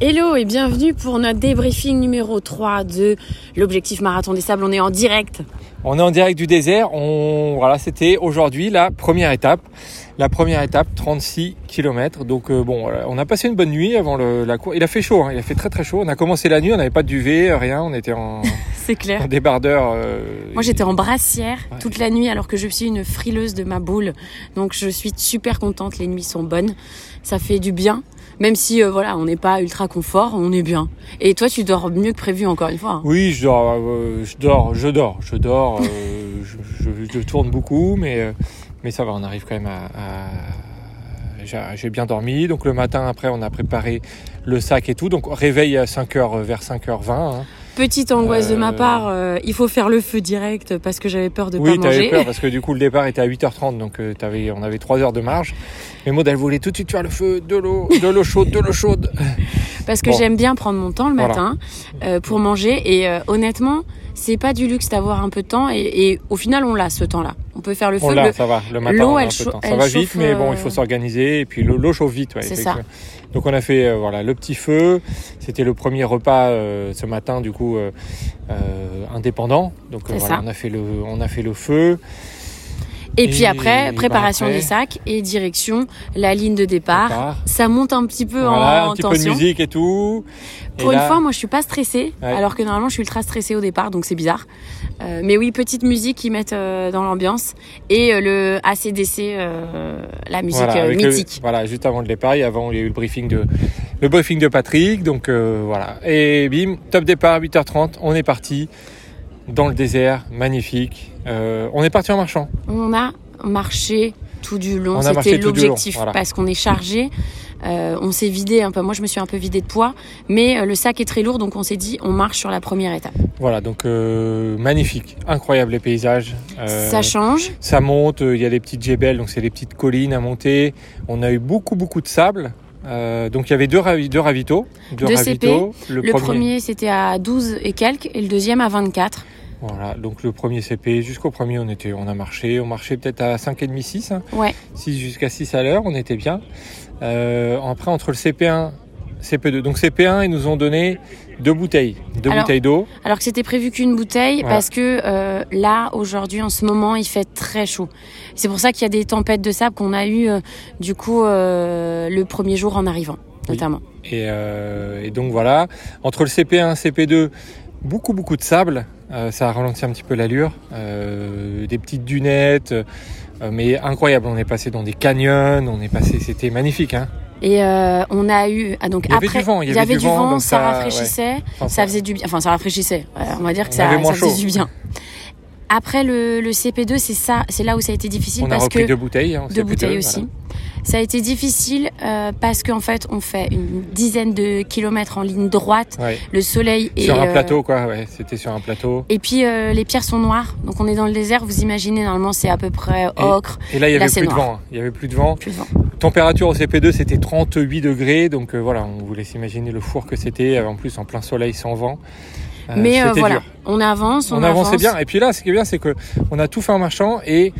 Hello et bienvenue pour notre débriefing numéro 3 de l'objectif marathon des sables. On est en direct. On est en direct du désert. On, voilà, c'était aujourd'hui la première étape. La première étape, 36 km. Donc euh, bon, on a passé une bonne nuit avant le, la course. Il a fait chaud, hein, il a fait très très chaud. On a commencé la nuit, on n'avait pas de duvet, rien. On était en, C'est clair. en débardeur. euh, Moi j'étais en brassière Ouais. toute la nuit alors que je suis une frileuse de ma boule. Donc je suis super contente, les nuits sont bonnes. Ça fait du bien. Même si euh, voilà, on n'est pas ultra confort, on est bien. Et toi tu dors mieux que prévu encore une fois. hein. Oui, je dors, euh, je dors, je dors, je dors. euh, je, je- je tourne beaucoup, mais mais ça va. On arrive quand même à. j'ai- bien dormi. Donc le matin après, on a préparé le sac et tout. Donc réveil à 5h vers 5h20. hein. Petite angoisse de ma Euh, part, euh, il faut faire le feu direct parce que j'avais peur de Oui, pas t'avais manger. peur parce que du coup le départ était à 8h30, donc euh, t'avais, on avait 3 heures de marge. Mais Maud, elle voulait tout de suite faire le feu, de l'eau, de l'eau chaude, de l'eau chaude. Parce que Bon. j'aime bien prendre mon temps le matin pour manger et honnêtement, c'est pas du luxe d'avoir un peu de temps et, et au final on l'a ce temps-là. On peut faire le On feu. l'a, le- ça va. Le matin, l'eau, on elle peu de chau- temps. Ça elle va chauffe, vite, mais bon, euh, il faut s'organiser. Et puis l'eau, chauffe vite, ouais, C'est ça. Donc on a fait euh, voilà le petit feu. C'était le premier repas euh, ce matin, du coup euh, euh, indépendant. Donc euh, voilà, on a fait le, on a fait le feu. Et puis après, bah préparation après- des sacs et direction la ligne de départ. départ. Ça monte un petit peu Voilà, en un petit peu de musique et tout. Et Pour une là- fois, moi, je suis pas stressée, Ouais. alors que normalement, je suis ultra stressée au départ, donc c'est bizarre. Euh, mais oui, petite musique qui mettent euh, dans l'ambiance et euh, le ACDC, la musique Voilà, avec le- mythique. voilà, juste avant le départ, et avant il y a eu le briefing de le briefing de Patrick, donc voilà. Et bim, top départ 8h30, on est parti dans le désert, magnifique. Euh, on est parti en marchant. On a marché tout du long. C'était l'objectif voilà. parce qu'on est chargé. Euh, on s'est vidé un peu. Moi, je me suis un peu vidé de poids, mais euh, le sac est très lourd, donc on s'est dit on marche sur la première étape. Voilà, donc euh, magnifique, incroyable les paysages. Euh, Ça change. ça monte, il y a des petites jebels, donc c'est des petites collines à monter. On a eu beaucoup beaucoup de sable. Euh, donc il y avait deux, ravi- deux ravitaux. Deux, Deux ravitaux. Le premier, c'était à 12 et quelques, et le deuxième à 24. Voilà, donc le premier CP, jusqu'au premier on était, on a marché, on marchait peut-être à 5,5, 6. hein. Ouais. 6 jusqu'à 6 à l'heure, on était bien. Euh, après, entre le CP1, CP2. Donc CP1, ils nous ont donné deux bouteilles, deux Alors, bouteilles d'eau. Alors que c'était prévu qu'une bouteille Voilà. parce que euh, là aujourd'hui en ce moment il fait très chaud. C'est pour ça qu'il y a des tempêtes de sable qu'on a eu euh, du coup le premier jour en arrivant Oui. notamment. Et, et donc voilà, entre le CP1 et CP2, beaucoup beaucoup de sable. Euh, ça a ralenti un petit peu l'allure. Euh, des petites dunettes. euh, mais incroyable, on est passé dans des canyons, on est passé, c'était magnifique. Hein. Et on a eu ah, donc Il y avait après du vent, il y avait du vent, ça, ça- rafraîchissait, Enfin, ça faisait du bien. Enfin ça rafraîchissait. On va dire que ça, avait faisait du bien. Après le, le CP2 c'est ça, c'est là où ça a été difficile on a parce repris que deux bouteilles. hein, deux CP2, bouteilles aussi. Ça a été difficile euh, parce qu'en fait on fait une dizaine de kilomètres en ligne droite. Ouais. Le soleil est Sur un euh, plateau, quoi, ouais, c'était sur un plateau. Et puis euh, les pierres sont noires, donc on est dans le désert. Vous imaginez normalement c'est à peu près ocre. Et là, il y avait plus de vent. hein. Il y avait plus de vent. Plus de vent. Température au CP2, c'était 38 degrés. Donc voilà, on vous laisse imaginer le four que c'était. En plus, en plein soleil, sans vent. Mais voilà, dur. on avance, on, On, avançait bien. Et puis là, ce qui est bien, c'est que on a tout fait en marchant et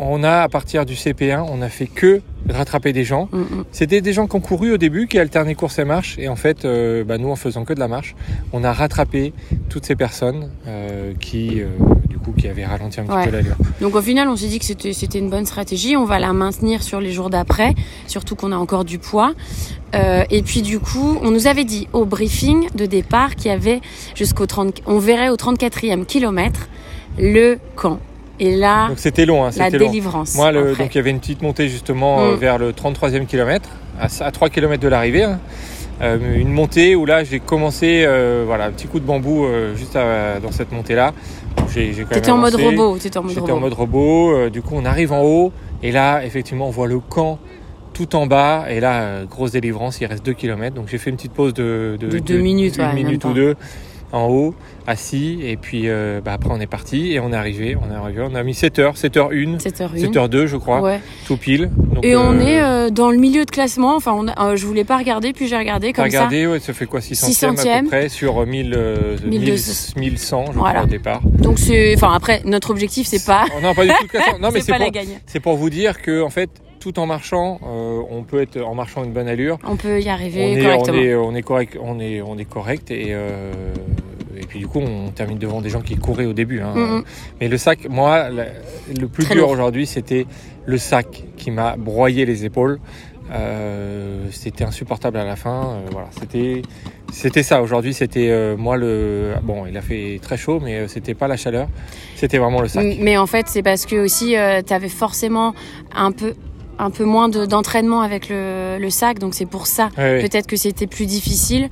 on a, à partir du CP1, on a fait que rattraper des gens. Mm, mm. C'était des gens qui ont couru au début, qui alternaient course et marche. Et en fait, euh, bah, nous, en faisant que de la marche, on a rattrapé toutes ces personnes euh, qui, euh, du coup, qui avaient ralenti un petit Ouais. peu l'allure. Donc au final, on s'est dit que c'était une bonne stratégie. On va la maintenir sur les jours d'après, surtout qu'on a encore du poids. Et puis du coup, on nous avait dit au briefing de départ qu'il y avait jusqu'au 30, on verrait au 34e kilomètre le camp. Et là, Donc c'était long, hein, la long. délivrance. Moi, le, donc il y avait une petite montée justement euh, Mm. vers le 33e kilomètre, à, à 3 km de l'arrivée. hein. Euh, une montée où là j'ai commencé, euh, voilà, un petit coup de bambou euh, juste à- dans cette montée-là. J'ai j'ai quand même T'étais en mode robot. T'étais en mode J'étais robot. en mode robot. du coup, on arrive en haut et là, effectivement, on voit le camp tout en bas. Et là, grosse délivrance, il reste 2 km. Donc j'ai fait une petite pause de, De deux minutes, une ouais, minute même ou pas. En haut, assis. Et puis euh, bah, après, on est parti et on est arrivé. On est arrivé. On a mis 7 heures, 7h01, 7h01. 7h02, je crois, Ouais. tout pile. Donc, Et on euh, est euh, dans le milieu de classement. Enfin, on a- je voulais pas regarder, puis j'ai regardé comme ça. regardé, ouais, ça fait quoi 600 à 600e. peu près sur 1000, euh, 1200. 1100 je Voilà. crois au départ. Donc c'est, enfin après, notre objectif c'est pas, Oh, non, pas du tout le classement. Non, mais c'est pour, la gagne. c'est pour vous dire que en fait, tout en marchant, euh, on peut être en marchant une bonne allure. On peut y On arriver on correctement. est, on est correct, on est, on est correct et euh, et puis du coup on termine devant des gens qui couraient au début. hein. Mm. Mais le sac, moi, le plus Très dur aujourd'hui, c'était le sac qui m'a broyé les épaules. Euh, c'était insupportable à la fin. euh, voilà, c'était, c'était ça. Aujourd'hui, c'était euh, moi le. Bon, il a fait très chaud, mais c'était pas la chaleur. C'était vraiment le sac. Mais en fait, c'est parce que aussi, tu avais forcément un peu, un peu moins de- d'entraînement avec le, le sac, donc c'est pour ça. Ouais. Peut-être que c'était plus difficile,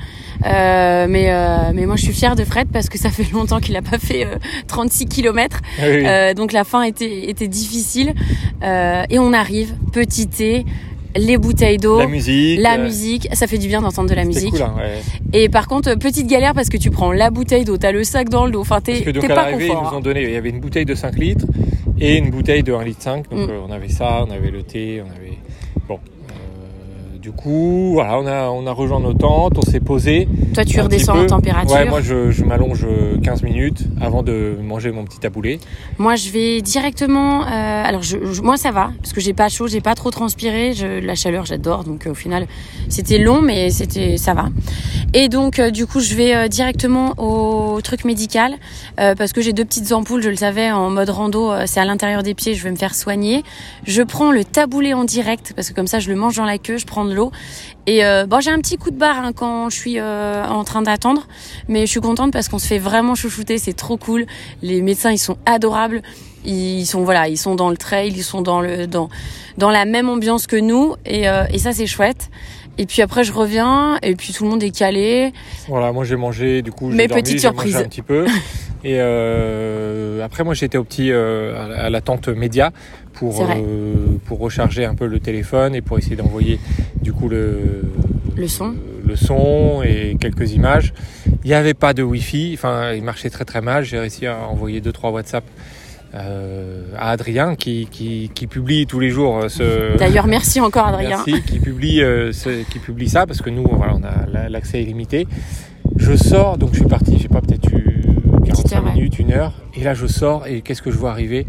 Euh, mais, euh, mais moi je suis fière de Fred parce que ça fait longtemps qu'il n'a pas fait euh, 36 km, Oui, oui. Euh, donc la fin était, était difficile. Euh, et on arrive, petit thé, les bouteilles d'eau, la musique. la euh, musique, ça fait du bien d'entendre de la musique. cool, hein, ouais. Et par contre, petite galère parce que tu prends la bouteille d'eau, t'as le sac dans le dos, enfin t'es pas l'arrivée, ils confort. nous hein. ont donné, il y avait une bouteille de 5 litres et une bouteille de 1 litre 5. Donc Mm. euh, on avait ça, on avait le thé, on avait. Bon. Euh, du coup, voilà, on a, on a rejoint nos tentes, on s'est posé. Toi, tu redescends en température. Ouais, moi je, je m'allonge 15 minutes avant de manger mon petit taboulé. Moi, je vais directement. euh, alors, je, je- moi, ça va parce que j'ai pas chaud, j'ai pas trop transpiré. Je, la chaleur, j'adore. Donc, euh, au final, c'était long, mais c'était, ça va. Et donc, euh, du coup, je vais euh, directement au truc médical euh, parce que j'ai deux petites ampoules. Je le savais en mode rando, euh, c'est à l'intérieur des pieds. Je vais me faire soigner. Je prends le taboulé en direct parce que comme ça, je le mange dans la queue. Je prends de Et euh, bon, j'ai un petit coup de barre hein, quand je suis euh, en train d'attendre, mais je suis contente parce qu'on se fait vraiment chouchouter. C'est trop cool. Les médecins, ils sont adorables. Ils sont voilà, ils sont dans le trail, ils sont dans le dans dans la même ambiance que nous et, euh, et ça c'est chouette. Et puis après je reviens et puis tout le monde est calé. Voilà, moi j'ai mangé, du coup j'ai Mais dormi, petite j'ai mangé surprise. un petit peu. Et euh, après moi j'étais au petit euh, à la- tente média pour euh, pour recharger un peu le téléphone et pour essayer d'envoyer du coup le Le son. le son et quelques images. Il n'y avait pas de Wi-Fi, enfin il marchait très très mal. J'ai réussi à envoyer deux trois WhatsApp euh, à Adrien qui, qui, qui publie tous les jours euh, ce D'ailleurs merci encore Adrien. Merci, qui publie, euh, ce- qui publie ça parce que nous, voilà, on a la- l'accès illimité. Je sors, donc je suis parti, j'ai pas peut-être eu 45 heure, ouais. minutes, une heure, et là je sors et qu'est-ce que je vois arriver?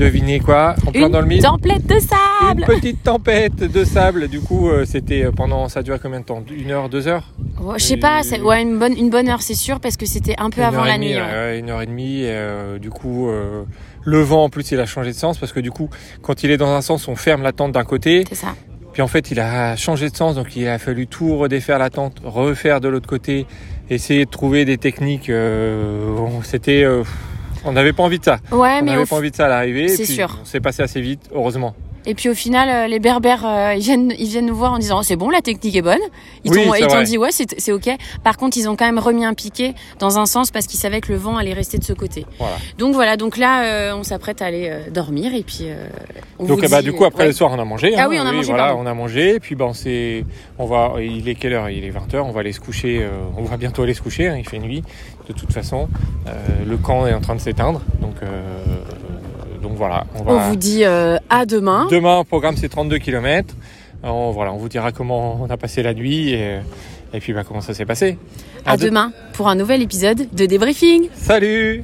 Devinez quoi En plein Une dans le mille template de une sable. petite tempête de sable. Du coup, euh, c'était euh, pendant, ça a duré combien de temps? Une heure, deux heures? Ouais, je sais pas, ouais une bonne une bonne heure c'est sûr parce que c'était un peu Une avant heure et la demie, nuit. ouais, ouais. ouais, une heure et demie. euh, du coup, euh, le vent en plus, il a changé de sens parce que du coup, quand il est dans un sens, on ferme la tente d'un côté. C'est ça. Puis en fait, il a changé de sens, donc il a fallu tout redéfaire la tente, refaire de l'autre côté, essayer de trouver des techniques. euh, C'était, euh, on n'avait pas envie de ça. Ouais, on mais n'avait pas envie de ça à l'arrivée. C'est sûr. On s'est passé assez vite, heureusement. Et puis au final, euh, les berbères, euh, ils viennent, ils viennent nous voir en disant oh, c'est bon, la technique est bonne. Ils Oui, t'ont, c'est dit ouais, c'est, c'est ok. Par contre, ils ont quand même remis un piquet dans un sens parce qu'ils savaient que le vent allait rester de ce côté. Voilà. Donc voilà, donc là, euh, on s'apprête à aller dormir et puis. euh, on Donc vous bah dit, du coup après ouais. le soir on a mangé. Ah hein. oui, on a mangé, Voilà, pardon. on a mangé. Et puis ben on s'est, on va, il est quelle heure? Il est 20 h On va aller se coucher. on va bientôt aller se coucher. hein, il fait nuit de toute façon. Le camp est en train de s'éteindre. Donc euh, donc voilà. On va. On vous dit euh, à demain. Demain, le programme c'est 32 km. On, voilà, on vous dira comment on a passé la nuit et, et puis bah, comment ça s'est passé. À de- demain pour un nouvel épisode de débriefing. Salut